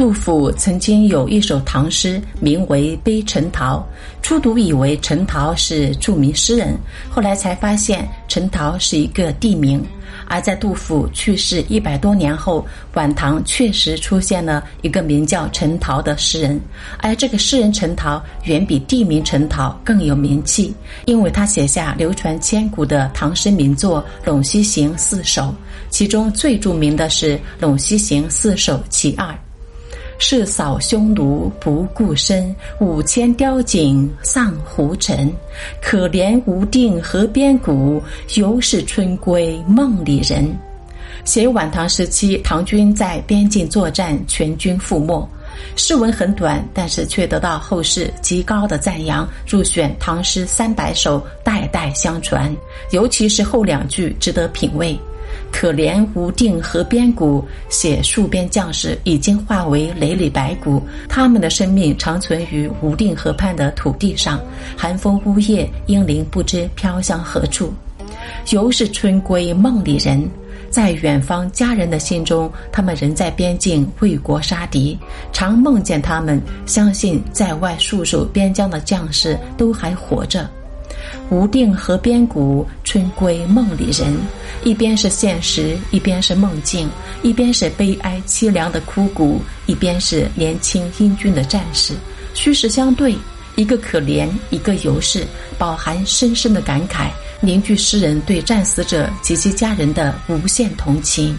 杜甫曾经有一首唐诗，名为《悲陈陶》。初读以为陈陶是著名诗人，后来才发现陈陶是一个地名。而在杜甫去世一百多年后，晚唐确实出现了一个名叫陈陶的诗人，而这个诗人陈陶远比地名陈陶更有名气，因为他写下流传千古的唐诗名作《陇西行四首》，其中最著名的是《陇西行四首·其二》。是扫匈奴不顾身，五千雕锦丧胡尘。可怜无定河边骨，犹是春归梦里人。写晚唐时期唐军在边境作战，全军覆没。诗文很短，但是却得到后世极高的赞扬，入选唐诗三百首，代代相传。尤其是后两句值得品味。可怜无定河边骨，写戍边将士已经化为累累白骨，他们的生命长存于无定河畔的土地上。寒风呜咽，英灵不知飘向何处。犹是春归梦里人，在远方家人的心中，他们仍在边境为国杀敌，常梦见他们，相信在外戍守边疆的将士都还活着。无定河边骨，春归梦里人。一边是现实，一边是梦境；一边是悲哀凄凉的枯骨，一边是年轻英俊的战士。虚实相对，一个可怜，一个尤是，饱含深深的感慨，凝聚诗人对战死者及其家人的无限同情。